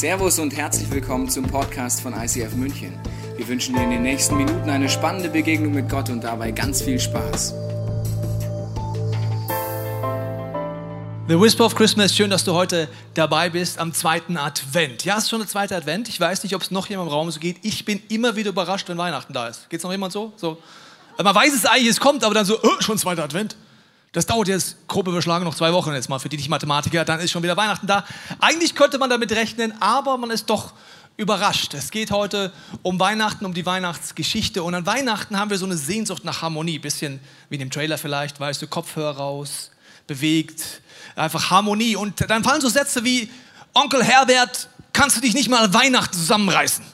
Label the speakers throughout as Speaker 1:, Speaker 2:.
Speaker 1: Servus und herzlich willkommen zum Podcast von ICF München. Wir wünschen dir in den nächsten Minuten eine spannende Begegnung mit Gott und dabei ganz viel Spaß.
Speaker 2: The Whisper of Christmas, schön, dass du heute dabei bist am zweiten Advent. Ja, es ist schon der zweite Advent. Ich weiß nicht, ob es noch jemand im Raum so geht. Ich bin immer wieder überrascht, wenn Weihnachten da ist. Geht es noch jemand so? so? Man weiß es eigentlich, es kommt, aber dann so, oh, schon zweiter Advent. Das dauert jetzt, grob überschlagen, noch zwei Wochen jetzt mal für die nicht Mathematiker, dann ist schon wieder Weihnachten da. Eigentlich könnte man damit rechnen, aber man ist doch überrascht. Es geht heute um Weihnachten, um die Weihnachtsgeschichte. Und an Weihnachten haben wir so eine Sehnsucht nach Harmonie. Bisschen wie in dem Trailer vielleicht, weißt du, Kopfhörer raus, bewegt, einfach Harmonie. Und dann fallen so Sätze wie, Onkel Herbert, kannst du dich nicht mal an Weihnachten zusammenreißen?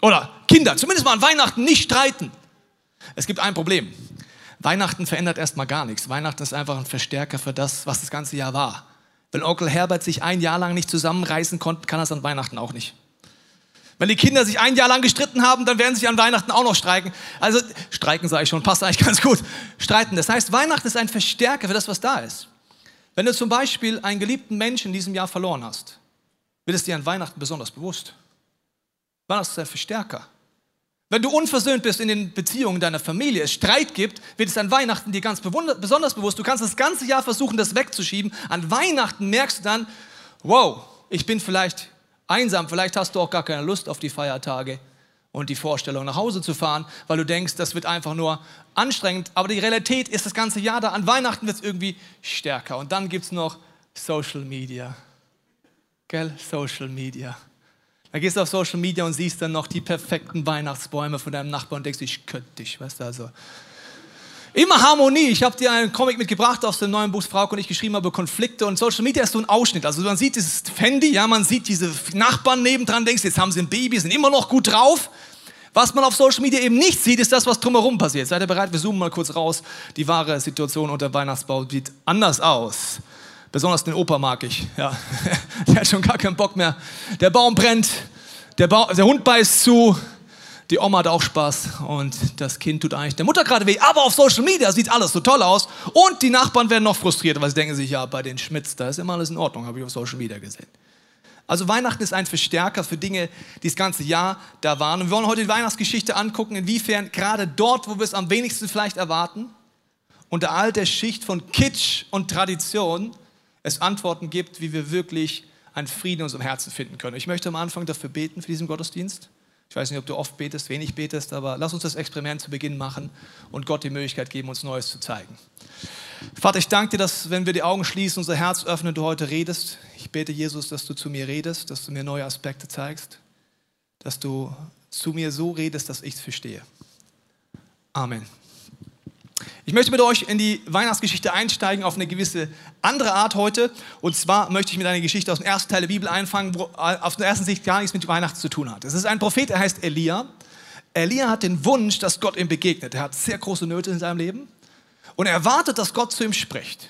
Speaker 2: Oder Kinder, zumindest mal an Weihnachten nicht streiten. Es gibt ein Problem. Weihnachten verändert erstmal gar nichts. Weihnachten ist einfach ein Verstärker für das, was das ganze Jahr war. Wenn Onkel Herbert sich ein Jahr lang nicht zusammenreißen konnte, kann er es an Weihnachten auch nicht. Wenn die Kinder sich ein Jahr lang gestritten haben, dann werden sie an Weihnachten auch noch streiken. Also streiken sage ich schon, passt eigentlich ganz gut. Streiten. Das heißt, Weihnachten ist ein Verstärker für das, was da ist. Wenn du zum Beispiel einen geliebten Menschen in diesem Jahr verloren hast, wird es dir an Weihnachten besonders bewusst. Weihnachten ist ein Verstärker. Wenn du unversöhnt bist in den Beziehungen deiner Familie, es Streit gibt, wird es an Weihnachten dir ganz besonders bewusst. Du kannst das ganze Jahr versuchen, das wegzuschieben. An Weihnachten merkst du dann, wow, ich bin vielleicht einsam, vielleicht hast du auch gar keine Lust auf die Feiertage und die Vorstellung, nach Hause zu fahren, weil du denkst, das wird einfach nur anstrengend. Aber die Realität ist das ganze Jahr da. An Weihnachten wird es irgendwie stärker. Und dann gibt es noch Social Media. Gell? Social Media. Da gehst du auf Social Media und siehst dann noch die perfekten Weihnachtsbäume von deinem Nachbarn und denkst, ich könnte dich, weißt du, also. Immer Harmonie. Ich habe dir einen Comic mitgebracht aus dem neuen Buch Frau und ich geschrieben habe Konflikte und Social Media ist so ein Ausschnitt. Also man sieht dieses Handy, ja, man sieht diese Nachbarn nebendran, denkst, jetzt haben sie ein Baby, sind immer noch gut drauf. Was man auf Social Media eben nicht sieht, ist das, was drumherum passiert. Seid ihr bereit? Wir zoomen mal kurz raus. Die wahre Situation unter Weihnachtsbau sieht anders aus. Besonders den Opa mag ich. Ja. Der hat schon gar keinen Bock mehr. Der Baum brennt, der, ba der Hund beißt zu, die Oma hat auch Spaß und das Kind tut eigentlich der Mutter gerade weh. Aber auf Social Media sieht alles so toll aus und die Nachbarn werden noch frustriert, weil sie denken sich, ja, bei den Schmitz, da ist immer alles in Ordnung, habe ich auf Social Media gesehen. Also Weihnachten ist ein Verstärker für Dinge, die das ganze Jahr da waren. Und wir wollen heute die Weihnachtsgeschichte angucken, inwiefern gerade dort, wo wir es am wenigsten vielleicht erwarten, unter all der Schicht von Kitsch und Tradition, es Antworten gibt, wie wir wirklich einen Frieden in unserem Herzen finden können. Ich möchte am Anfang dafür beten für diesen Gottesdienst. Ich weiß nicht, ob du oft betest, wenig betest, aber lass uns das Experiment zu Beginn machen und Gott die Möglichkeit geben, uns Neues zu zeigen. Vater, ich danke dir, dass wenn wir die Augen schließen, unser Herz öffnen, du heute redest. Ich bete, Jesus, dass du zu mir redest, dass du mir neue Aspekte zeigst, dass du zu mir so redest, dass ich es verstehe. Amen. Ich möchte mit euch in die Weihnachtsgeschichte einsteigen auf eine gewisse andere Art heute. Und zwar möchte ich mit einer Geschichte aus dem ersten Teil der Bibel einfangen, wo äh, auf der ersten Sicht gar nichts mit Weihnachten zu tun hat. Es ist ein Prophet, er heißt Elia. Elia hat den Wunsch, dass Gott ihm begegnet. Er hat sehr große Nöte in seinem Leben. Und er erwartet, dass Gott zu ihm spricht.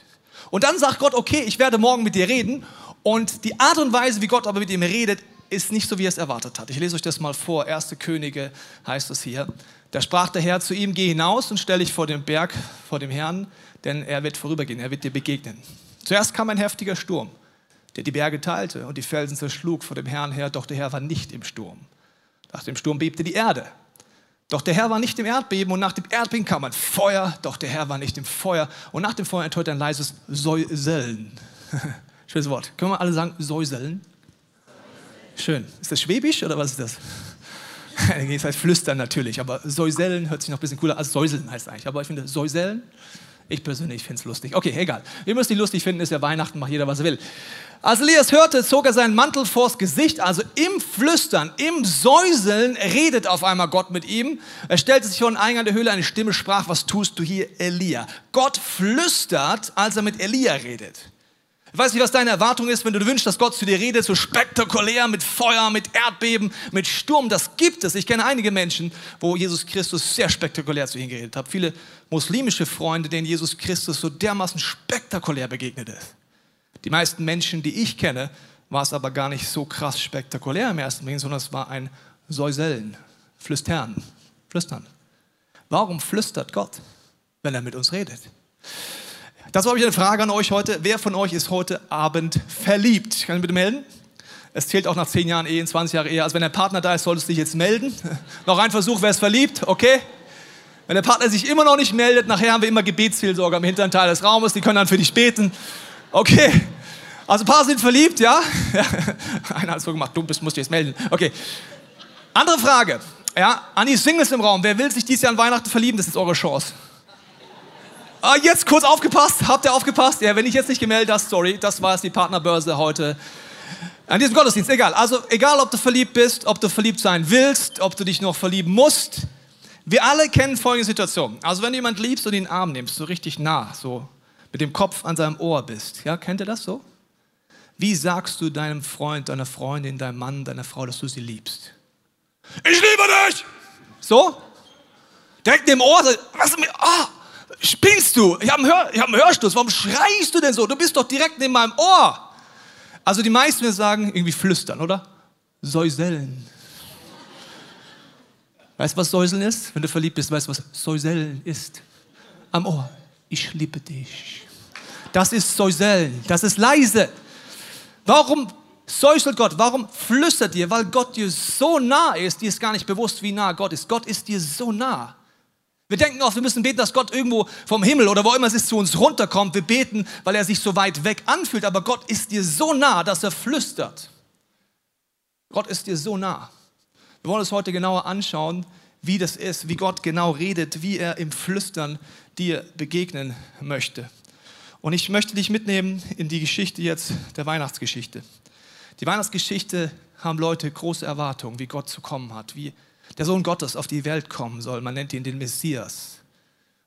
Speaker 2: Und dann sagt Gott, okay, ich werde morgen mit dir reden. Und die Art und Weise, wie Gott aber mit ihm redet, ist nicht so, wie er es erwartet hat. Ich lese euch das mal vor. Erste Könige heißt es hier. Da sprach der Herr zu ihm, geh hinaus und stell dich vor den Berg, vor dem Herrn, denn er wird vorübergehen, er wird dir begegnen. Zuerst kam ein heftiger Sturm, der die Berge teilte und die Felsen zerschlug vor dem Herrn her, doch der Herr war nicht im Sturm. Nach dem Sturm bebte die Erde. Doch der Herr war nicht im Erdbeben und nach dem Erdbeben kam ein Feuer, doch der Herr war nicht im Feuer und nach dem Feuer enthüllte ein leises Säuseln. Schönes Wort. Können wir alle sagen Säuseln? Schön. Ist das Schwäbisch oder was ist das? das heißt flüstern natürlich, aber säuseln hört sich noch ein bisschen cooler als säuseln heißt eigentlich. Aber ich finde säuseln, ich persönlich finde es lustig. Okay, egal. Ihr müsst die lustig finden, ist ja Weihnachten, macht jeder, was er will. Als Elias hörte, zog er seinen Mantel vors Gesicht, also im Flüstern, im Säuseln redet auf einmal Gott mit ihm. Er stellte sich vor den Eingang der Höhle, eine Stimme sprach, was tust du hier, Elia? Gott flüstert, als er mit Elia redet. Ich weiß nicht, was deine Erwartung ist, wenn du wünschst, dass Gott zu dir redet, so spektakulär mit Feuer, mit Erdbeben, mit Sturm. Das gibt es. Ich kenne einige Menschen, wo Jesus Christus sehr spektakulär zu ihnen geredet hat. Viele muslimische Freunde, denen Jesus Christus so dermaßen spektakulär begegnet ist. Die meisten Menschen, die ich kenne, war es aber gar nicht so krass spektakulär im ersten Moment, sondern es war ein Säuseln, Flüstern, Flüstern. Warum flüstert Gott, wenn er mit uns redet? Dazu habe ich eine Frage an euch heute. Wer von euch ist heute Abend verliebt? Kann ich bitte melden? Es zählt auch nach 10 Jahren Ehe, 20 Jahre Ehe. Also wenn der Partner da ist, solltest du dich jetzt melden. noch ein Versuch, wer ist verliebt, okay? Wenn der Partner sich immer noch nicht meldet, nachher haben wir immer Gebetsseelsorger im hinteren Teil des Raumes, die können dann für dich beten. Okay. Also ein paar sind verliebt, ja? Einer hat so gemacht, du bist, musst dich jetzt melden. Okay. Andere Frage. Ja, an die Singles im Raum. Wer will sich dieses Jahr an Weihnachten verlieben? Das ist eure Chance. Ah, jetzt kurz aufgepasst. Habt ihr aufgepasst? Ja, wenn ich jetzt nicht gemeldet habe, sorry. Das war jetzt die Partnerbörse heute. An diesem Gottesdienst, egal. Also, egal, ob du verliebt bist, ob du verliebt sein willst, ob du dich noch verlieben musst. Wir alle kennen folgende Situation. Also, wenn du jemanden liebst und ihn in den Arm nimmst, so richtig nah, so mit dem Kopf an seinem Ohr bist. Ja, kennt ihr das so? Wie sagst du deinem Freund, deiner Freundin, deinem Mann, deiner Frau, dass du sie liebst? Ich liebe dich! So? Direkt im Ohr, was mit, ah, spinnst du? Ich habe einen, hab einen Hörstoß, warum schreist du denn so? Du bist doch direkt neben meinem Ohr. Also die meisten sagen irgendwie flüstern, oder? Säuseln. Weißt du, was Säuseln ist? Wenn du verliebt bist, weißt du, was Säuseln ist? Am Ohr. Ich liebe dich. Das ist Säuseln. Das ist leise. Warum säuselt Gott? Warum flüstert ihr? Weil Gott dir so nah ist, dir ist gar nicht bewusst, wie nah Gott ist. Gott ist dir so nah. Wir denken oft, wir müssen beten, dass Gott irgendwo vom Himmel oder wo immer es ist zu uns runterkommt. Wir beten, weil er sich so weit weg anfühlt. Aber Gott ist dir so nah, dass er flüstert. Gott ist dir so nah. Wir wollen uns heute genauer anschauen, wie das ist, wie Gott genau redet, wie er im Flüstern dir begegnen möchte. Und ich möchte dich mitnehmen in die Geschichte jetzt der Weihnachtsgeschichte. Die Weihnachtsgeschichte haben Leute große Erwartungen, wie Gott zu kommen hat, wie der Sohn Gottes auf die Welt kommen soll. Man nennt ihn den Messias.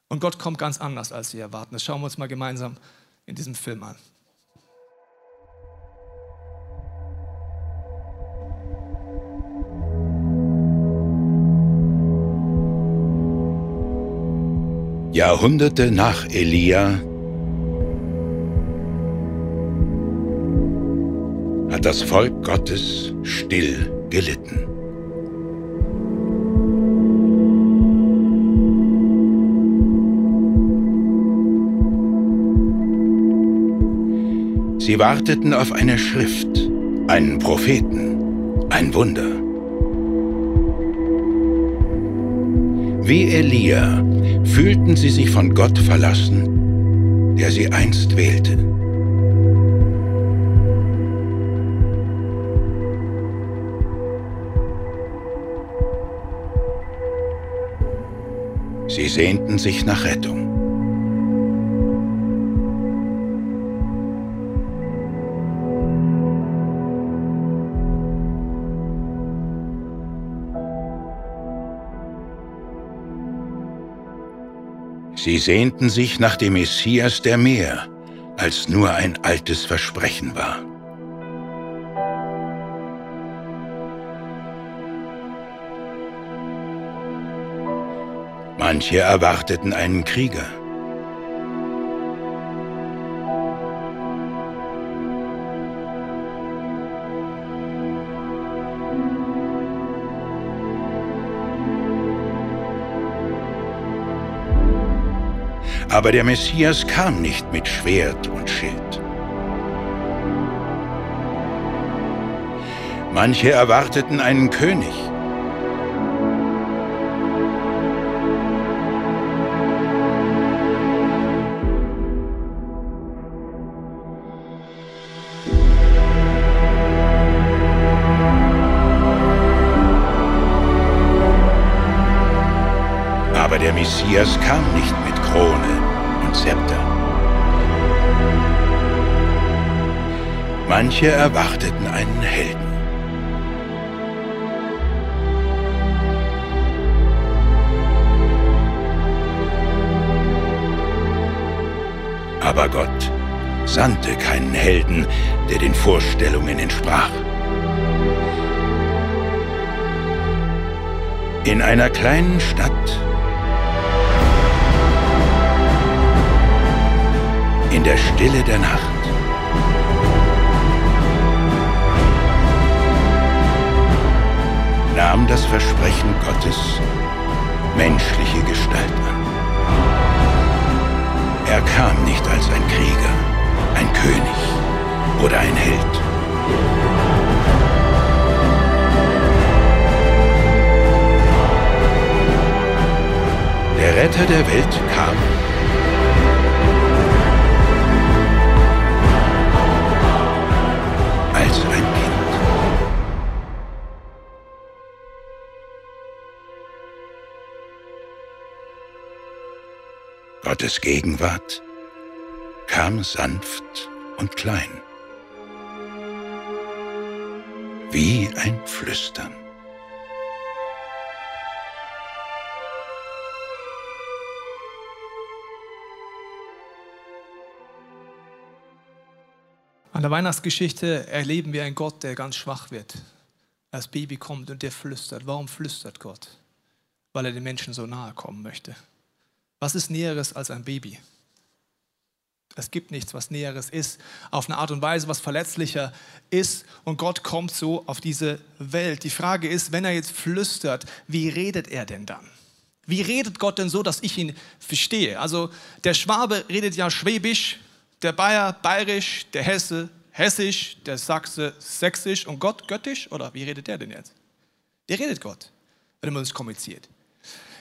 Speaker 2: Und Gott kommt ganz anders, als sie erwarten. Das schauen wir uns mal gemeinsam in diesem Film an.
Speaker 3: Jahrhunderte nach Elia das Volk Gottes still gelitten. Sie warteten auf eine Schrift, einen Propheten, ein Wunder. Wie Elia fühlten sie sich von Gott verlassen, der sie einst wählte. Sie sehnten sich nach Rettung. Sie sehnten sich nach dem Messias, der mehr als nur ein altes Versprechen war. Manche erwarteten einen Krieger. Aber der Messias kam nicht mit Schwert und Schild. Manche erwarteten einen König. Der Messias kam nicht mit Krone und Zepter. Manche erwarteten einen Helden. Aber Gott sandte keinen Helden, der den Vorstellungen entsprach. In einer kleinen Stadt in der Stille der Nacht. nahm das Versprechen Gottes menschliche Gestalt an. Er kam nicht als ein Krieger, ein König oder ein Held. Der Retter der Welt kam Gottes Gegenwart kam sanft und klein, wie ein Flüstern.
Speaker 2: An der Weihnachtsgeschichte erleben wir einen Gott, der ganz schwach wird. Als Baby kommt und der flüstert. Warum flüstert Gott? Weil er den Menschen so nahe kommen möchte. Was ist Näheres als ein Baby? Es gibt nichts, was Näheres ist, auf eine Art und Weise, was verletzlicher ist. Und Gott kommt so auf diese Welt. Die Frage ist, wenn er jetzt flüstert, wie redet er denn dann? Wie redet Gott denn so, dass ich ihn verstehe? Also der Schwabe redet ja schwäbisch, der Bayer bayerisch, der Hesse hessisch, der Sachse sächsisch und Gott göttisch? Oder wie redet der denn jetzt? Wie redet Gott, wenn mit uns kommuniziert?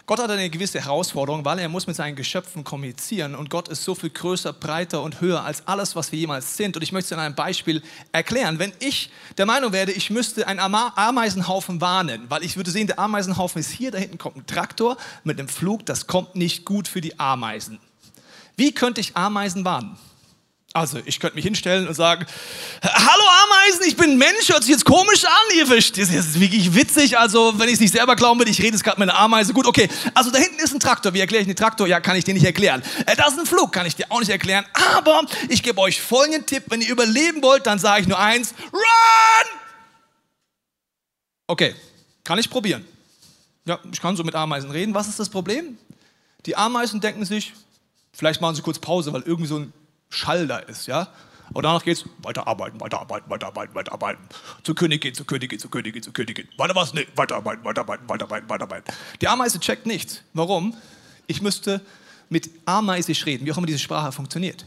Speaker 2: Gott hat eine gewisse Herausforderung, weil er muss mit seinen Geschöpfen kommunizieren und Gott ist so viel größer, breiter und höher als alles, was wir jemals sind. Und ich möchte es in einem Beispiel erklären. Wenn ich der Meinung werde, ich müsste einen Ameisenhaufen warnen, weil ich würde sehen, der Ameisenhaufen ist hier, da hinten kommt ein Traktor mit einem Flug, das kommt nicht gut für die Ameisen. Wie könnte ich Ameisen warnen? Also, ich könnte mich hinstellen und sagen, hallo Ameisen, ich bin Mensch, hört sich jetzt komisch an, ihr versteht, das ist wirklich witzig, also wenn ich es nicht selber glauben würde, ich rede jetzt gerade mit einer Ameise, gut, okay, also da hinten ist ein Traktor, wie erkläre ich den Traktor? Ja, kann ich dir nicht erklären. Äh, da ist ein Flug, kann ich dir auch nicht erklären, aber ich gebe euch folgenden Tipp, wenn ihr überleben wollt, dann sage ich nur eins, run! Okay, kann ich probieren. Ja, ich kann so mit Ameisen reden. Was ist das Problem? Die Ameisen denken sich, vielleicht machen sie kurz Pause, weil irgendwie so ein Schall da ist, ja. Und danach geht es weiter arbeiten, weiter arbeiten, weiter arbeiten, weiter arbeiten. Zu zu Königin, zu Königin, zu Königin. Weiter was? Nee, weiter arbeiten, weiter arbeiten, weiter arbeiten, weiter arbeiten. Die Ameise checkt nichts. Warum? Ich müsste mit Ameisisch reden, wie auch immer diese Sprache funktioniert.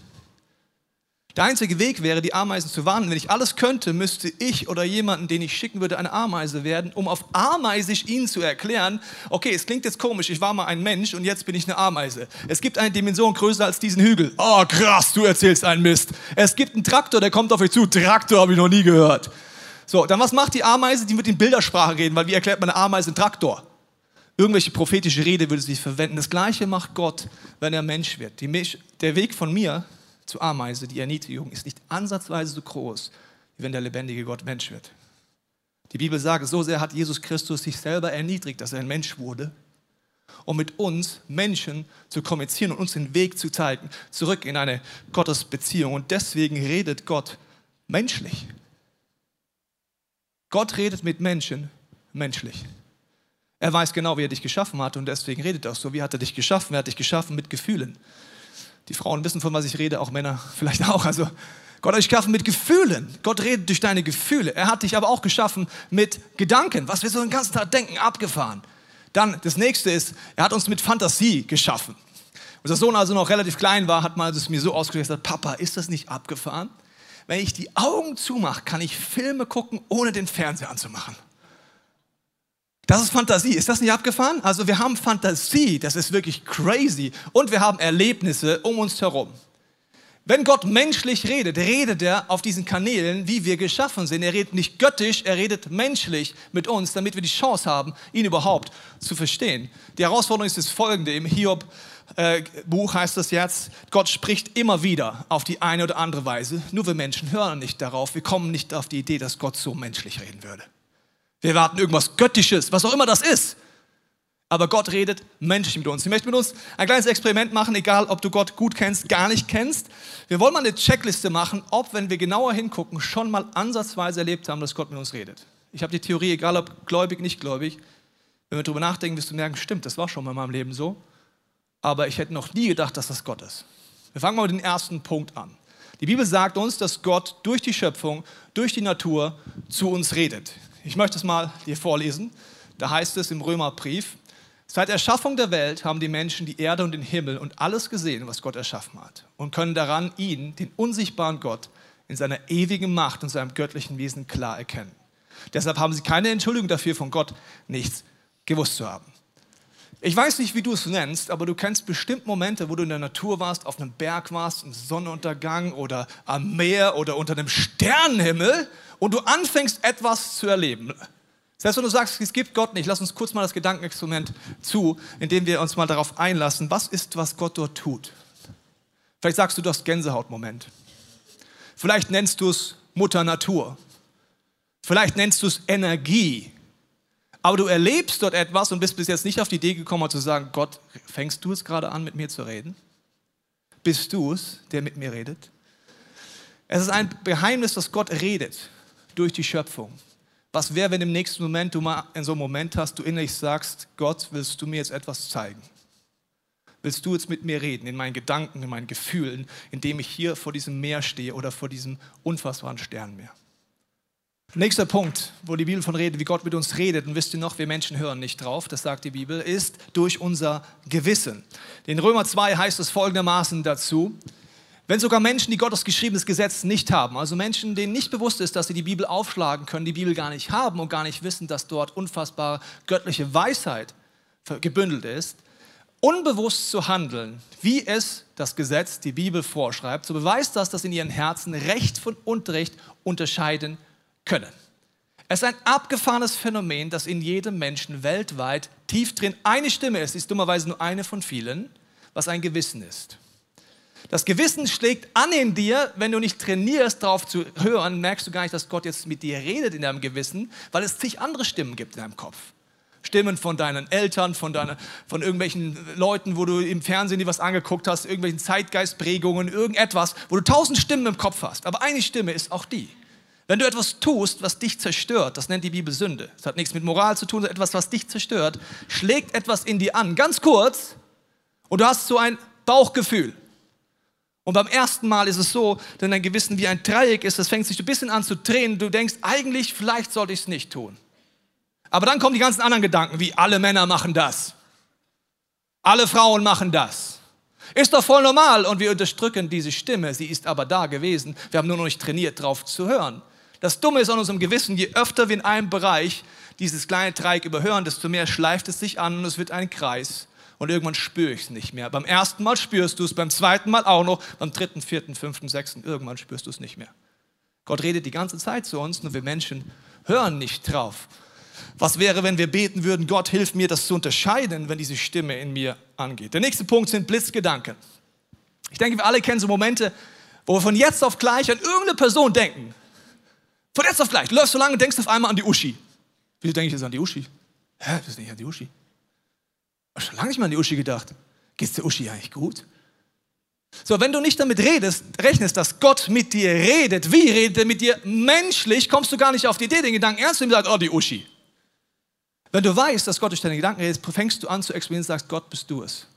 Speaker 2: Der einzige Weg wäre, die Ameisen zu warnen. Wenn ich alles könnte, müsste ich oder jemanden, den ich schicken würde, eine Ameise werden, um auf Ameisisch ihnen zu erklären, okay, es klingt jetzt komisch, ich war mal ein Mensch und jetzt bin ich eine Ameise. Es gibt eine Dimension größer als diesen Hügel. Oh, krass, du erzählst einen Mist. Es gibt einen Traktor, der kommt auf euch zu. Traktor habe ich noch nie gehört. So, dann was macht die Ameise? Die wird in Bildersprache reden, weil wie erklärt man eine Ameise einen Traktor? Irgendwelche prophetische Rede würde sie verwenden. Das Gleiche macht Gott, wenn er Mensch wird. Die, der Weg von mir zur Ameise, die Erniedrigung ist nicht ansatzweise so groß, wie wenn der lebendige Gott Mensch wird. Die Bibel sagt, so sehr hat Jesus Christus sich selber erniedrigt, dass er ein Mensch wurde, um mit uns Menschen zu kommunizieren und uns den Weg zu zeigen, zurück in eine Gottesbeziehung. Und deswegen redet Gott menschlich. Gott redet mit Menschen menschlich. Er weiß genau, wie er dich geschaffen hat und deswegen redet er auch so. Wie hat er dich geschaffen? Er hat dich geschaffen mit Gefühlen. Die Frauen wissen, von was ich rede, auch Männer vielleicht auch. Also Gott hat dich geschaffen mit Gefühlen. Gott redet durch deine Gefühle. Er hat dich aber auch geschaffen mit Gedanken. Was wir so den ganzen Tag denken, abgefahren. Dann das nächste ist, er hat uns mit Fantasie geschaffen. Unser Sohn also noch relativ klein war, hat mal es mir so ausgedrückt, Papa, ist das nicht abgefahren? Wenn ich die Augen zumache, kann ich Filme gucken, ohne den Fernseher anzumachen. Das ist Fantasie. Ist das nicht abgefahren? Also wir haben Fantasie, das ist wirklich crazy. Und wir haben Erlebnisse um uns herum. Wenn Gott menschlich redet, redet er auf diesen Kanälen, wie wir geschaffen sind. Er redet nicht göttisch, er redet menschlich mit uns, damit wir die Chance haben, ihn überhaupt zu verstehen. Die Herausforderung ist das folgende. Im Hiob-Buch heißt das jetzt, Gott spricht immer wieder auf die eine oder andere Weise. Nur wir Menschen hören nicht darauf. Wir kommen nicht auf die Idee, dass Gott so menschlich reden würde. Wir warten irgendwas Göttisches, was auch immer das ist. Aber Gott redet menschlich mit uns. Ich möchte mit uns ein kleines Experiment machen, egal ob du Gott gut kennst, gar nicht kennst. Wir wollen mal eine Checkliste machen, ob, wenn wir genauer hingucken, schon mal ansatzweise erlebt haben, dass Gott mit uns redet. Ich habe die Theorie, egal ob gläubig, nicht gläubig, wenn wir darüber nachdenken, wirst du merken, stimmt, das war schon mal in meinem Leben so. Aber ich hätte noch nie gedacht, dass das Gott ist. Wir fangen mal mit dem ersten Punkt an. Die Bibel sagt uns, dass Gott durch die Schöpfung, durch die Natur zu uns redet. Ich möchte es mal hier vorlesen. Da heißt es im Römerbrief, seit Erschaffung der Welt haben die Menschen die Erde und den Himmel und alles gesehen, was Gott erschaffen hat und können daran ihn, den unsichtbaren Gott, in seiner ewigen Macht und seinem göttlichen Wesen klar erkennen. Deshalb haben sie keine Entschuldigung dafür, von Gott nichts gewusst zu haben. Ich weiß nicht, wie du es nennst, aber du kennst bestimmt Momente, wo du in der Natur warst, auf einem Berg warst, im Sonnenuntergang oder am Meer oder unter einem Sternenhimmel und du anfängst etwas zu erleben. Selbst wenn du sagst, es gibt Gott nicht, lass uns kurz mal das Gedankenexperiment zu, indem wir uns mal darauf einlassen, was ist, was Gott dort tut. Vielleicht sagst du, du hast Gänsehautmoment. Vielleicht nennst du es Mutter Natur. Vielleicht nennst du es Energie. Aber du erlebst dort etwas und bist bis jetzt nicht auf die Idee gekommen, zu sagen, Gott, fängst du es gerade an, mit mir zu reden? Bist du es, der mit mir redet? Es ist ein Geheimnis, dass Gott redet durch die Schöpfung. Was wäre, wenn im nächsten Moment du mal in so einem Moment hast, du innerlich sagst, Gott, willst du mir jetzt etwas zeigen? Willst du jetzt mit mir reden, in meinen Gedanken, in meinen Gefühlen, indem ich hier vor diesem Meer stehe oder vor diesem unfassbaren Sternmeer? Nächster Punkt, wo die Bibel von redet, wie Gott mit uns redet, und wisst ihr noch, wir Menschen hören nicht drauf, das sagt die Bibel, ist durch unser Gewissen. In Römer 2 heißt es folgendermaßen dazu, wenn sogar Menschen, die Gottes geschriebenes Gesetz nicht haben, also Menschen, denen nicht bewusst ist, dass sie die Bibel aufschlagen können, die Bibel gar nicht haben und gar nicht wissen, dass dort unfassbare göttliche Weisheit gebündelt ist, unbewusst zu handeln, wie es das Gesetz, die Bibel vorschreibt, so beweist das, dass in ihren Herzen Recht von Unrecht unterscheiden können. Es ist ein abgefahrenes Phänomen, dass in jedem Menschen weltweit tief drin eine Stimme ist, ist dummerweise nur eine von vielen, was ein Gewissen ist. Das Gewissen schlägt an in dir, wenn du nicht trainierst, darauf zu hören, merkst du gar nicht, dass Gott jetzt mit dir redet in deinem Gewissen, weil es zig andere Stimmen gibt in deinem Kopf. Stimmen von deinen Eltern, von, deiner, von irgendwelchen Leuten, wo du im Fernsehen dir was angeguckt hast, irgendwelchen Zeitgeistprägungen, irgendetwas, wo du tausend Stimmen im Kopf hast. Aber eine Stimme ist auch die. Wenn du etwas tust, was dich zerstört, das nennt die Bibel Sünde. Das hat nichts mit Moral zu tun, sondern etwas, was dich zerstört, schlägt etwas in dir an, ganz kurz, und du hast so ein Bauchgefühl. Und beim ersten Mal ist es so, denn dein Gewissen wie ein Dreieck ist, das fängt sich ein bisschen an zu drehen. Du denkst, eigentlich, vielleicht sollte ich es nicht tun. Aber dann kommen die ganzen anderen Gedanken, wie alle Männer machen das. Alle Frauen machen das. Ist doch voll normal und wir unterdrücken diese Stimme. Sie ist aber da gewesen. Wir haben nur noch nicht trainiert, drauf zu hören. Das Dumme ist an unserem Gewissen, je öfter wir in einem Bereich dieses kleine Dreieck überhören, desto mehr schleift es sich an und es wird ein Kreis. Und irgendwann spüre ich es nicht mehr. Beim ersten Mal spürst du es, beim zweiten Mal auch noch, beim dritten, vierten, fünften, sechsten, irgendwann spürst du es nicht mehr. Gott redet die ganze Zeit zu uns, nur wir Menschen hören nicht drauf. Was wäre, wenn wir beten würden, Gott hilf mir, das zu unterscheiden, wenn diese Stimme in mir angeht? Der nächste Punkt sind Blitzgedanken. Ich denke, wir alle kennen so Momente, wo wir von jetzt auf gleich an irgendeine Person denken. Von jetzt auf gleich. Du läufst so lange und denkst auf einmal an die Uschi. Wieso denke ich jetzt an die Uschi? Hä, das ist nicht an die Uschi. Ich schon lange nicht mehr an die Uschi gedacht. Geht es der Uschi eigentlich gut? So, wenn du nicht damit redest, rechnest, dass Gott mit dir redet, wie redet er mit dir menschlich, kommst du gar nicht auf die Idee, den Gedanken ernst zu nehmen und sagst, oh, die Uschi. Wenn du weißt, dass Gott durch deine Gedanken redet, fängst du an zu experimentieren und sagst, Gott, bist du es.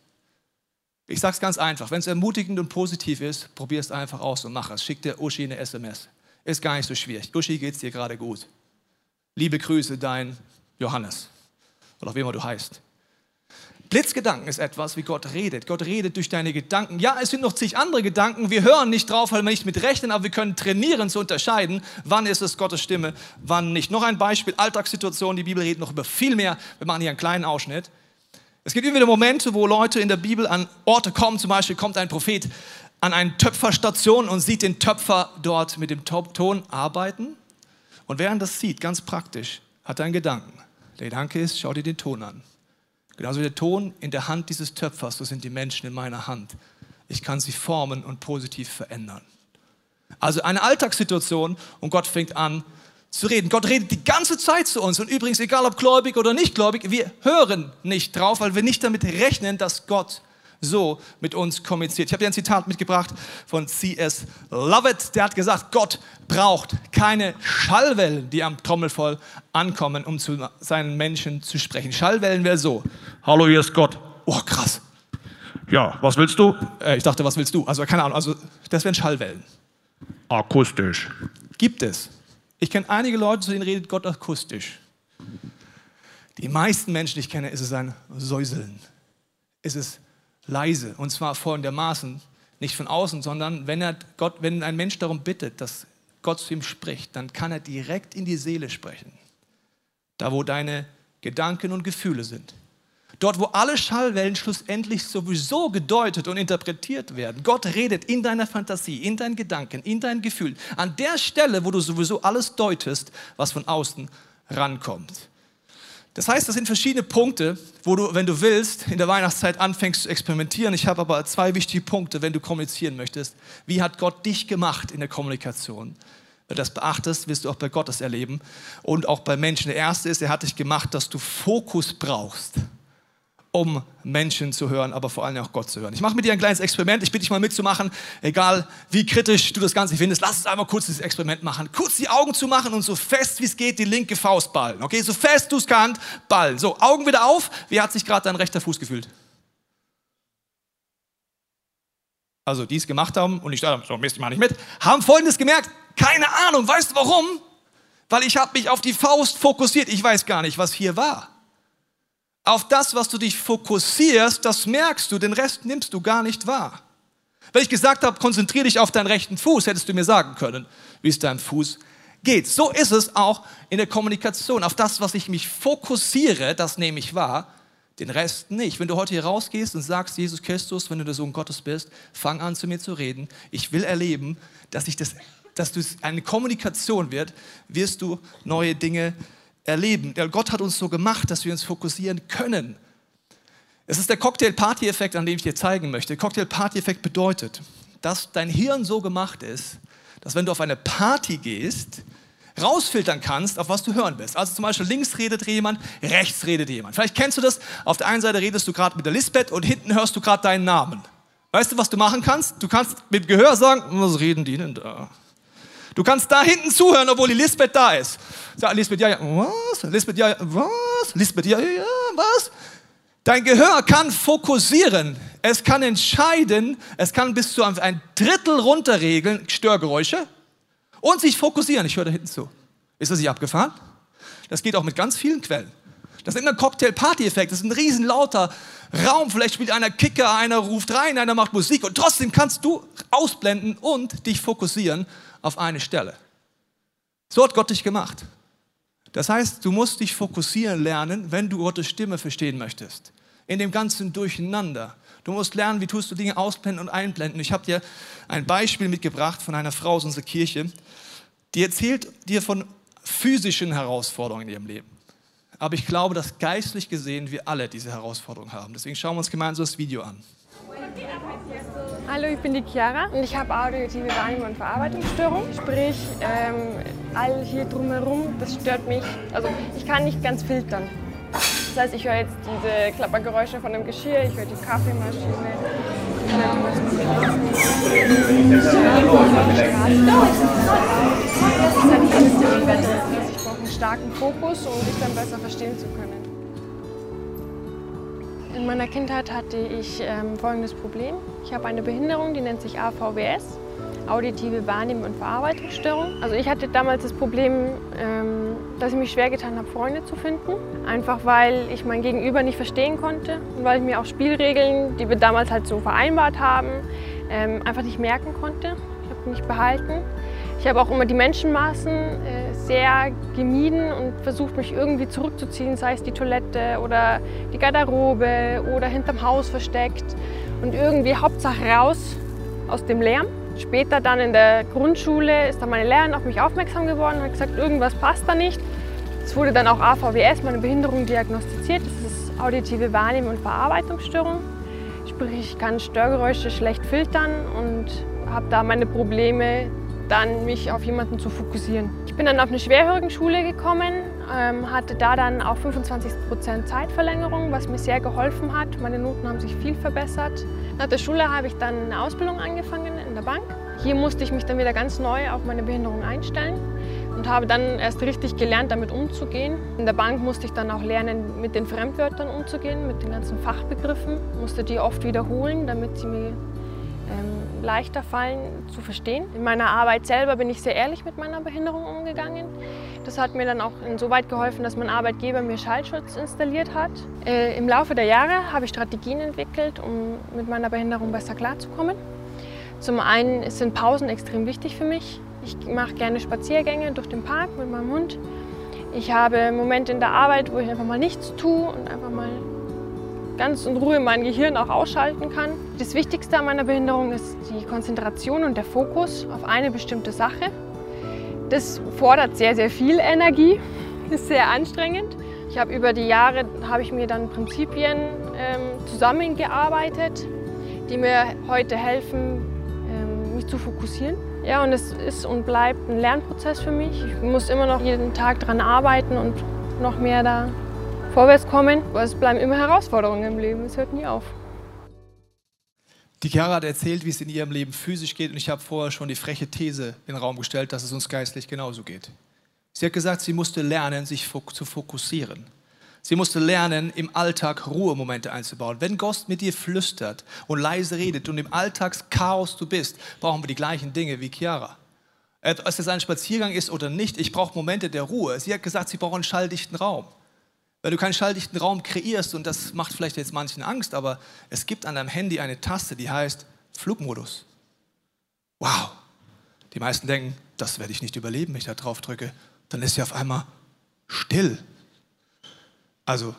Speaker 2: Ich sage es ganz einfach, wenn es ermutigend und positiv ist, probier es einfach aus und mach es. Schick dir Uschi eine SMS. Ist gar nicht so schwierig. Uschi, geht es dir gerade gut? Liebe Grüße, dein Johannes. Oder wie immer du heißt. Blitzgedanken ist etwas, wie Gott redet. Gott redet durch deine Gedanken. Ja, es sind noch zig andere Gedanken. Wir hören nicht drauf, weil wir nicht mit rechnen, aber wir können trainieren zu unterscheiden, wann ist es Gottes Stimme, wann nicht. Noch ein Beispiel, Alltagssituationen. Die Bibel redet noch über viel mehr. Wir machen hier einen kleinen Ausschnitt. Es gibt immer wieder Momente, wo Leute in der Bibel an Orte kommen. Zum Beispiel kommt ein Prophet an eine Töpferstation und sieht den Töpfer dort mit dem Ton arbeiten. Und während das sieht, ganz praktisch, hat er einen Gedanken. Der Gedanke ist, schau dir den Ton an. Genauso wie der Ton in der Hand dieses Töpfers, so sind die Menschen in meiner Hand. Ich kann sie formen und positiv verändern. Also eine Alltagssituation und Gott fängt an zu reden. Gott redet die ganze Zeit zu uns. Und übrigens, egal ob gläubig oder nicht gläubig, wir hören nicht drauf, weil wir nicht damit rechnen, dass Gott so mit uns kommuniziert. Ich habe dir ein Zitat mitgebracht von C.S. Lovett. Der hat gesagt, Gott braucht keine Schallwellen, die am Trommelfell ankommen, um zu seinen Menschen zu sprechen. Schallwellen wäre so. Hallo, hier ist Gott. Oh, krass.
Speaker 4: Ja, was willst du?
Speaker 2: Äh, ich dachte, was willst du? Also keine Ahnung, also das wären Schallwellen.
Speaker 4: Akustisch.
Speaker 2: Gibt es. Ich kenne einige Leute, zu denen redet Gott akustisch. Die meisten Menschen, die ich kenne, ist es ein Säuseln. Ist es leise. Und zwar folgendermaßen, nicht von außen, sondern wenn, er Gott, wenn ein Mensch darum bittet, dass Gott zu ihm spricht, dann kann er direkt in die Seele sprechen. Da, wo deine Gedanken und Gefühle sind. Dort, wo alle Schallwellen schlussendlich sowieso gedeutet und interpretiert werden. Gott redet in deiner Fantasie, in deinen Gedanken, in deinen Gefühlen. An der Stelle, wo du sowieso alles deutest, was von außen rankommt. Das heißt, das sind verschiedene Punkte, wo du, wenn du willst, in der Weihnachtszeit anfängst zu experimentieren. Ich habe aber zwei wichtige Punkte, wenn du kommunizieren möchtest. Wie hat Gott dich gemacht in der Kommunikation? Wenn du das beachtest, wirst du auch bei Gott das erleben und auch bei Menschen. Der erste ist, er hat dich gemacht, dass du Fokus brauchst um Menschen zu hören, aber vor allem auch Gott zu hören. Ich mache mit dir ein kleines Experiment. Ich bitte dich mal mitzumachen, egal wie kritisch du das Ganze findest. Lass uns einmal kurz dieses Experiment machen. Kurz die Augen zu machen und so fest wie es geht die linke Faust ballen. Okay, so fest du es kannst, ballen. So, Augen wieder auf. Wie hat sich gerade dein rechter Fuß gefühlt? Also, die es gemacht haben und ich dachte, so, ich mache nicht mit, haben Folgendes gemerkt. Keine Ahnung, weißt du warum? Weil ich habe mich auf die Faust fokussiert. Ich weiß gar nicht, was hier war. Auf das, was du dich fokussierst, das merkst du, den Rest nimmst du gar nicht wahr. Wenn ich gesagt habe, konzentriere dich auf deinen rechten Fuß, hättest du mir sagen können, wie es deinem Fuß geht. So ist es auch in der Kommunikation. Auf das, was ich mich fokussiere, das nehme ich wahr, den Rest nicht. Wenn du heute hier rausgehst und sagst, Jesus Christus, wenn du der Sohn Gottes bist, fang an zu mir zu reden. Ich will erleben, dass ich das, dass du eine Kommunikation wird, wirst du neue Dinge erleben. Gott hat uns so gemacht, dass wir uns fokussieren können. Es ist der Cocktail-Party-Effekt, an dem ich dir zeigen möchte. Cocktail-Party-Effekt bedeutet, dass dein Hirn so gemacht ist, dass wenn du auf eine Party gehst, rausfiltern kannst, auf was du hören willst. Also zum Beispiel links redet jemand, rechts redet jemand. Vielleicht kennst du das, auf der einen Seite redest du gerade mit der Lisbeth und hinten hörst du gerade deinen Namen. Weißt du, was du machen kannst? Du kannst mit Gehör sagen, was reden die denn da? Du kannst da hinten zuhören, obwohl die Lisbeth da ist. Sag, Lisbeth, ja, ja, was? Lisbeth, ja, was? Lisbeth, ja, ja, was? Dein Gehör kann fokussieren. Es kann entscheiden. Es kann bis zu ein Drittel runterregeln, Störgeräusche, und sich fokussieren. Ich höre da hinten zu. Ist das nicht abgefahren? Das geht auch mit ganz vielen Quellen. Das ist ein Cocktail-Party-Effekt. Das ist ein riesen lauter Raum. Vielleicht spielt einer Kicker, einer ruft rein, einer macht Musik. Und trotzdem kannst du ausblenden und dich fokussieren auf eine Stelle. So hat Gott dich gemacht. Das heißt, du musst dich fokussieren lernen, wenn du Gottes Stimme verstehen möchtest. In dem ganzen Durcheinander. Du musst lernen, wie tust du Dinge ausblenden und einblenden. Ich habe dir ein Beispiel mitgebracht von einer Frau aus unserer Kirche, die erzählt dir von physischen Herausforderungen in ihrem Leben. Aber ich glaube, dass geistlich gesehen wir alle diese Herausforderungen haben. Deswegen schauen wir uns gemeinsam das Video an.
Speaker 5: Hallo, ich bin die Chiara und ich habe audiotive Wahrnehmung und Verarbeitungsstörung. Sprich, ähm, all hier drumherum, das stört mich. Also ich kann nicht ganz filtern. Das heißt, ich höre jetzt diese Klappergeräusche von dem Geschirr, ich höre die Kaffeemaschine. Ich brauche einen starken Fokus, um dich dann besser verstehen zu können. In meiner Kindheit hatte ich ähm, folgendes Problem. Ich habe eine Behinderung, die nennt sich AVWS, auditive Wahrnehmung und Verarbeitungsstörung. Also ich hatte damals das Problem, ähm, dass ich mich schwer getan habe, Freunde zu finden. Einfach weil ich mein Gegenüber nicht verstehen konnte und weil ich mir auch Spielregeln, die wir damals halt so vereinbart haben, ähm, einfach nicht merken konnte. Ich habe nicht behalten. Ich habe auch immer die Menschenmaßen äh, sehr gemieden und versucht, mich irgendwie zurückzuziehen, sei es die Toilette oder die Garderobe oder hinterm Haus versteckt. Und irgendwie Hauptsache raus aus dem Lärm. Später dann in der Grundschule ist dann meine Lehrerin auf mich aufmerksam geworden und hat gesagt, irgendwas passt da nicht. Es wurde dann auch AVWS, meine Behinderung, diagnostiziert. Das ist auditive Wahrnehmung und Verarbeitungsstörung. Sprich, ich kann Störgeräusche schlecht filtern und habe da meine Probleme dann mich auf jemanden zu fokussieren. Ich bin dann auf eine Schwerhörigenschule gekommen, ähm, hatte da dann auch 25% Zeitverlängerung, was mir sehr geholfen hat. Meine Noten haben sich viel verbessert. Nach der Schule habe ich dann eine Ausbildung angefangen in der Bank. Hier musste ich mich dann wieder ganz neu auf meine Behinderung einstellen und habe dann erst richtig gelernt, damit umzugehen. In der Bank musste ich dann auch lernen, mit den Fremdwörtern umzugehen, mit den ganzen Fachbegriffen. Musste die oft wiederholen, damit sie mir ähm, leichter fallen zu verstehen. In meiner Arbeit selber bin ich sehr ehrlich mit meiner Behinderung umgegangen. Das hat mir dann auch insoweit geholfen, dass mein Arbeitgeber mir Schallschutz installiert hat. Äh, Im Laufe der Jahre habe ich Strategien entwickelt, um mit meiner Behinderung besser klarzukommen. Zum einen sind Pausen extrem wichtig für mich. Ich mache gerne Spaziergänge durch den Park mit meinem Hund. Ich habe Momente in der Arbeit, wo ich einfach mal nichts tue und einfach mal ganz in Ruhe mein Gehirn auch ausschalten kann. Das Wichtigste an meiner Behinderung ist die Konzentration und der Fokus auf eine bestimmte Sache. Das fordert sehr, sehr viel Energie, ist sehr anstrengend. Ich habe über die Jahre habe ich mir dann Prinzipien ähm, zusammengearbeitet, die mir heute helfen, ähm, mich zu fokussieren. Ja, und es ist und bleibt ein Lernprozess für mich. Ich muss immer noch jeden Tag daran arbeiten und noch mehr da vorwärts kommen. Aber es bleiben immer Herausforderungen im Leben, es hört nie auf.
Speaker 2: Die Chiara hat erzählt, wie es in ihrem Leben physisch geht und ich habe vorher schon die freche These in den Raum gestellt, dass es uns geistlich genauso geht. Sie hat gesagt, sie musste lernen, sich zu fokussieren. Sie musste lernen, im Alltag Ruhemomente einzubauen. Wenn Gott mit dir flüstert und leise redet und im Alltagschaos du bist, brauchen wir die gleichen Dinge wie Chiara. Ob es ein Spaziergang ist oder nicht, ich brauche Momente der Ruhe. Sie hat gesagt, sie braucht einen schalldichten Raum. Weil du keinen schalldichten Raum kreierst und das macht vielleicht jetzt manchen Angst, aber es gibt an deinem Handy eine Taste, die heißt Flugmodus. Wow. Die meisten denken, das werde ich nicht überleben, wenn ich da drauf drücke. Dann ist sie auf einmal still. Also,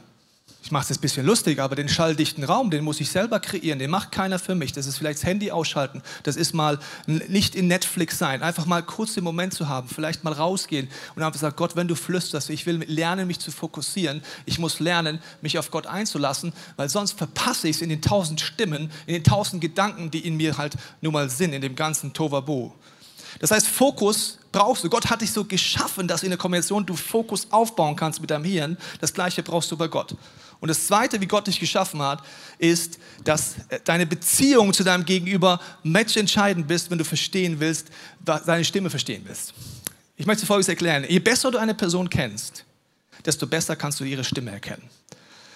Speaker 2: ich mache es ein bisschen lustig, aber den schalldichten Raum, den muss ich selber kreieren, den macht keiner für mich. Das ist vielleicht das Handy ausschalten, das ist mal nicht in Netflix sein, einfach mal kurz den Moment zu haben, vielleicht mal rausgehen und einfach sagen, Gott, wenn du flüsterst, ich will lernen, mich zu fokussieren, ich muss lernen, mich auf Gott einzulassen, weil sonst verpasse ich es in den tausend Stimmen, in den tausend Gedanken, die in mir halt nun mal sind, in dem ganzen Tovabo. Das heißt, Fokus brauchst du. Gott hat dich so geschaffen, dass in der Kombination du Fokus aufbauen kannst mit deinem Hirn. Das gleiche brauchst du bei Gott. Und das Zweite, wie Gott dich geschaffen hat, ist, dass äh, deine Beziehung zu deinem Gegenüber matchentscheidend bist, wenn du verstehen willst, seine Stimme verstehen willst. Ich möchte Folgendes erklären. Je besser du eine Person kennst, desto besser kannst du ihre Stimme erkennen.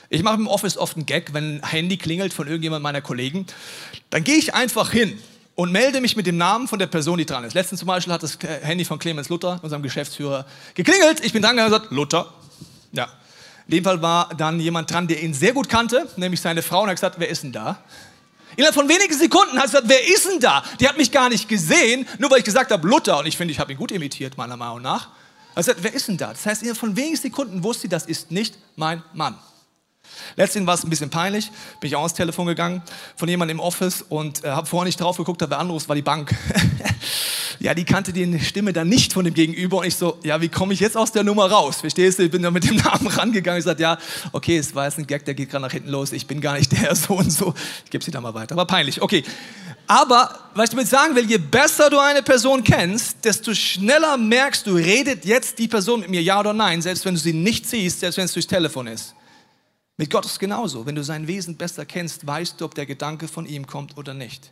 Speaker 2: Ich mache im Office oft einen Gag, wenn ein Handy klingelt von irgendjemand meiner Kollegen, dann gehe ich einfach hin und melde mich mit dem Namen von der Person, die dran ist. Letztens zum Beispiel hat das Handy von Clemens Luther, unserem Geschäftsführer, geklingelt. Ich bin dran und gesagt, Luther. Ja. In dem Fall war dann jemand dran, der ihn sehr gut kannte, nämlich seine Frau, und hat gesagt, wer ist denn da? Innerhalb von wenigen Sekunden hat er gesagt, wer ist denn da? Die hat mich gar nicht gesehen, nur weil ich gesagt habe, Luther. Und ich finde, ich habe ihn gut imitiert, meiner Meinung nach. Er hat gesagt, wer ist denn da? Das heißt, innerhalb von wenigen Sekunden wusste sie, das ist nicht mein Mann. Letztens war es ein bisschen peinlich, bin ich auch ans Telefon gegangen von jemandem im Office und äh, habe vorher nicht drauf geguckt, wer anruft, war die Bank. ja, die kannte die Stimme dann nicht von dem Gegenüber und ich so, ja, wie komme ich jetzt aus der Nummer raus? Verstehst du? Ich bin dann mit dem Namen rangegangen. Ich sagte, ja, okay, es war jetzt ein Gag, der geht gerade nach hinten los. Ich bin gar nicht der, so und so. Ich gebe sie dann mal weiter. Aber peinlich, okay. Aber, was ich damit sagen will, je besser du eine Person kennst, desto schneller merkst du, redet jetzt die Person mit mir, ja oder nein, selbst wenn du sie nicht siehst, selbst wenn es durchs Telefon ist. Mit Gott ist es genauso. Wenn du sein Wesen besser kennst, weißt du, ob der Gedanke von ihm kommt oder nicht.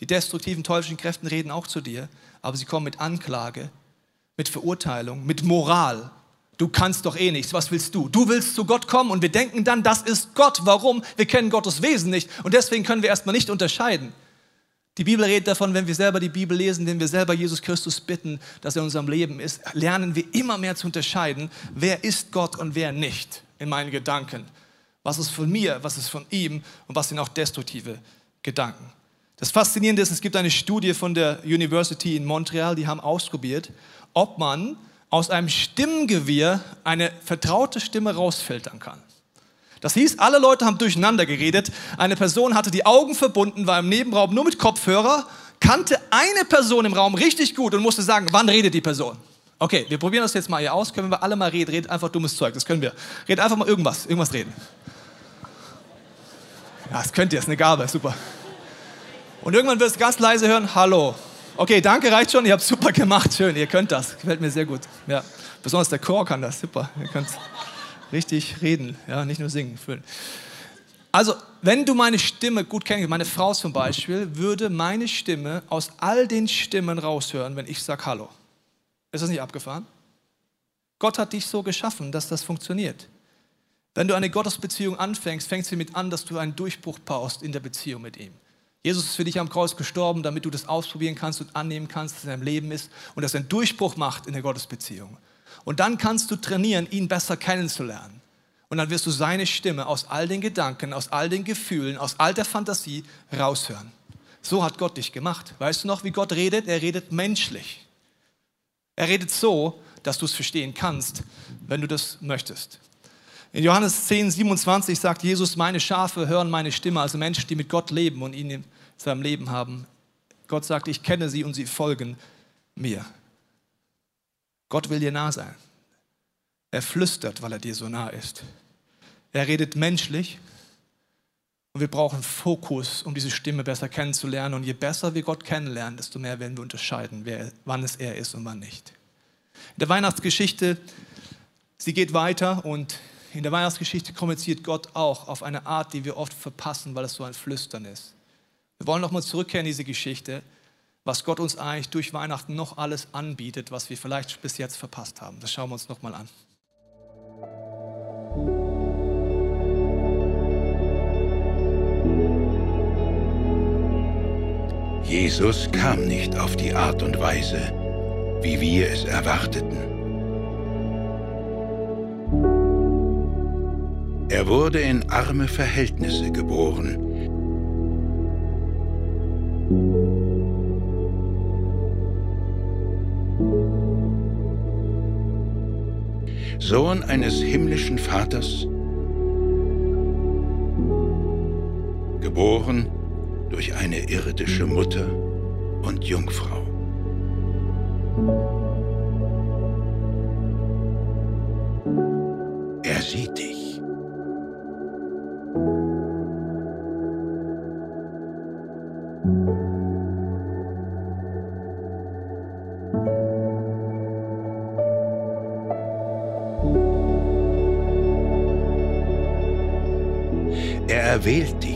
Speaker 2: Die destruktiven teuflischen Kräfte reden auch zu dir, aber sie kommen mit Anklage, mit Verurteilung, mit Moral. Du kannst doch eh nichts, was willst du? Du willst zu Gott kommen und wir denken dann, das ist Gott. Warum? Wir kennen Gottes Wesen nicht und deswegen können wir erstmal nicht unterscheiden. Die Bibel redet davon, wenn wir selber die Bibel lesen, wenn wir selber Jesus Christus bitten, dass er in unserem Leben ist, lernen wir immer mehr zu unterscheiden, wer ist Gott und wer nicht in meinen Gedanken. Was ist von mir, was ist von ihm und was sind auch destruktive Gedanken. Das Faszinierende ist, es gibt eine Studie von der University in Montreal, die haben ausprobiert, ob man aus einem Stimmengewirr eine vertraute Stimme rausfiltern kann. Das hieß, alle Leute haben durcheinander geredet. Eine Person hatte die Augen verbunden, war im Nebenraum nur mit Kopfhörer, kannte eine Person im Raum richtig gut und musste sagen, wann redet die Person. Okay, wir probieren das jetzt mal hier aus. Können wir alle mal reden? Red einfach dummes Zeug, das können wir. Red einfach mal irgendwas, irgendwas reden. Ja, das könnt ihr, das ist eine Gabe, super. Und irgendwann wirst du ganz leise hören, hallo. Okay, danke, reicht schon, ihr habt super gemacht, schön, ihr könnt das, gefällt mir sehr gut. Ja, besonders der Chor kann das, super. Ihr könnt richtig reden, ja, nicht nur singen, füllen. Also, wenn du meine Stimme gut kennst, meine Frau zum Beispiel, würde meine Stimme aus all den Stimmen raushören, wenn ich sage Hallo. Ist das nicht abgefahren? Gott hat dich so geschaffen, dass das funktioniert. Wenn du eine Gottesbeziehung anfängst, fängst du mit an, dass du einen Durchbruch baust in der Beziehung mit ihm. Jesus ist für dich am Kreuz gestorben, damit du das ausprobieren kannst und annehmen kannst, dass er im Leben ist und dass er einen Durchbruch macht in der Gottesbeziehung. Und dann kannst du trainieren, ihn besser kennenzulernen. Und dann wirst du seine Stimme aus all den Gedanken, aus all den Gefühlen, aus all der Fantasie raushören. So hat Gott dich gemacht. Weißt du noch, wie Gott redet? Er redet menschlich. Er redet so, dass du es verstehen kannst, wenn du das möchtest. In Johannes 10, 27 sagt Jesus, meine Schafe hören meine Stimme, also Menschen, die mit Gott leben und ihn seinem Leben haben. Gott sagt, ich kenne sie und sie folgen mir. Gott will dir nah sein. Er flüstert, weil er dir so nah ist. Er redet menschlich und wir brauchen Fokus, um diese Stimme besser kennenzulernen. Und je besser wir Gott kennenlernen, desto mehr werden wir unterscheiden, wer, wann es er ist und wann nicht. In der Weihnachtsgeschichte, sie geht weiter und in der Weihnachtsgeschichte kommuniziert Gott auch auf eine Art, die wir oft verpassen, weil es so ein Flüstern ist. Wir wollen nochmal zurückkehren in diese Geschichte, was Gott uns eigentlich durch Weihnachten noch alles anbietet, was wir vielleicht bis jetzt verpasst haben. Das schauen wir uns nochmal an.
Speaker 3: Jesus kam nicht auf die Art und Weise, wie wir es erwarteten. Er wurde in arme Verhältnisse geboren. Sohn eines himmlischen Vaters, geboren durch eine irdische Mutter und Jungfrau. Erwählt dich.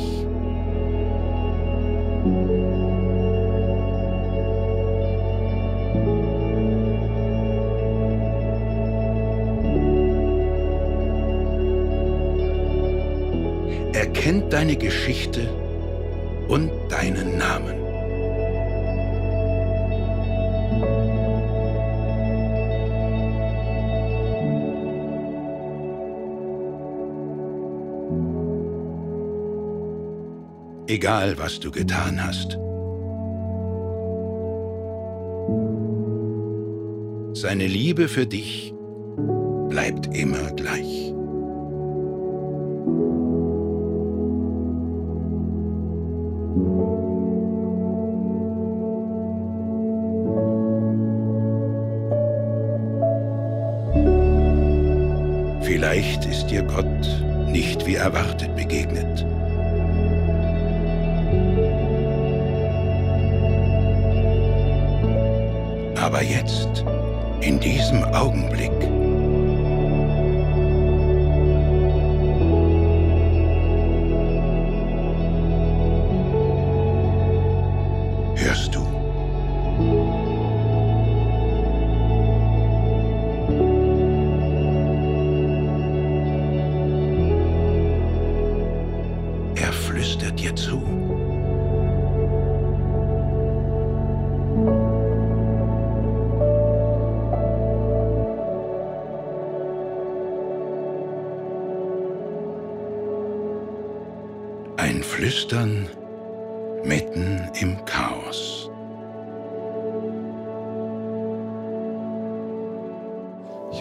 Speaker 3: Egal was du getan hast. Seine Liebe für dich bleibt immer gleich. Aber jetzt, in diesem Augenblick,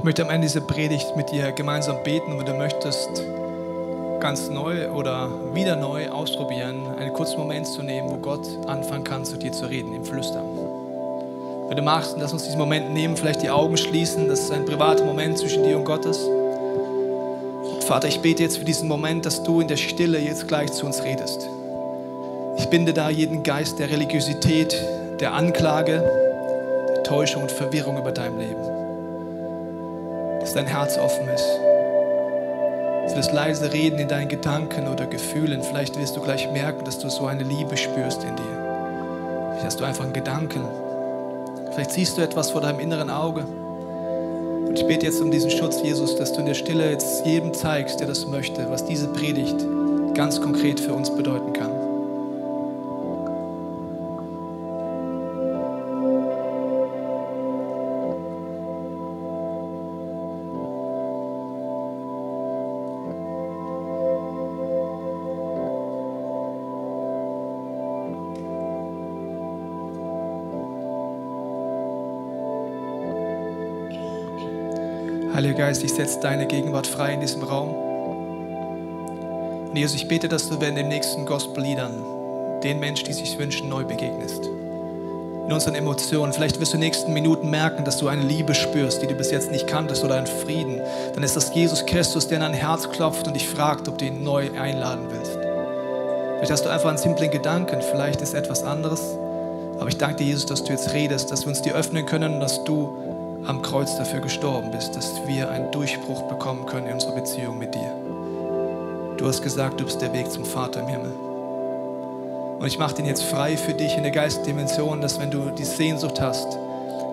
Speaker 2: möchte am Ende dieser Predigt mit dir gemeinsam beten und wenn du möchtest, ganz neu oder wieder neu ausprobieren, einen kurzen Moment zu nehmen, wo Gott anfangen kann, zu dir zu reden, im Flüstern. Wenn du magst, lass uns diesen Moment nehmen, vielleicht die Augen schließen, das ist ein privater Moment zwischen dir und Gottes. Vater, ich bete jetzt für diesen Moment, dass du in der Stille jetzt gleich zu uns redest. Ich binde da jeden Geist der Religiosität, der Anklage, der Täuschung und Verwirrung über deinem Leben. Dass dein Herz offen ist. Für das leise Reden in deinen Gedanken oder Gefühlen. Vielleicht wirst du gleich merken, dass du so eine Liebe spürst in dir. Vielleicht hast du einfach einen Gedanken. Vielleicht siehst du etwas vor deinem inneren Auge. Und ich bete jetzt um diesen Schutz, Jesus, dass du in der Stille jetzt jedem zeigst, der das möchte, was diese Predigt ganz konkret für uns bedeuten kann. Geist, ich setze deine Gegenwart frei in diesem Raum. Und Jesus, ich bete, dass du während den nächsten Gospel-Liedern den Menschen, die sich wünschen, neu begegnest. In unseren Emotionen. Vielleicht wirst du in den nächsten Minuten merken, dass du eine Liebe spürst, die du bis jetzt nicht kanntest oder einen Frieden. Dann ist das Jesus Christus, der in dein Herz klopft und dich fragt, ob du ihn neu einladen willst. Vielleicht hast du einfach einen simplen Gedanken, vielleicht ist etwas anderes. Aber ich danke dir, Jesus, dass du jetzt redest, dass wir uns dir öffnen können und dass du am Kreuz dafür gestorben bist, dass wir einen Durchbruch bekommen können in unserer Beziehung mit dir. Du hast gesagt, du bist der Weg zum Vater im Himmel. Und ich mache den jetzt frei für dich in der Geistdimension, dass wenn du die Sehnsucht hast,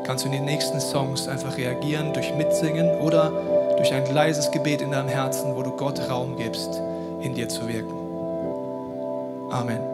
Speaker 2: kannst du in den nächsten Songs einfach reagieren durch Mitsingen oder durch ein leises Gebet in deinem Herzen, wo du Gott Raum gibst, in dir zu wirken. Amen.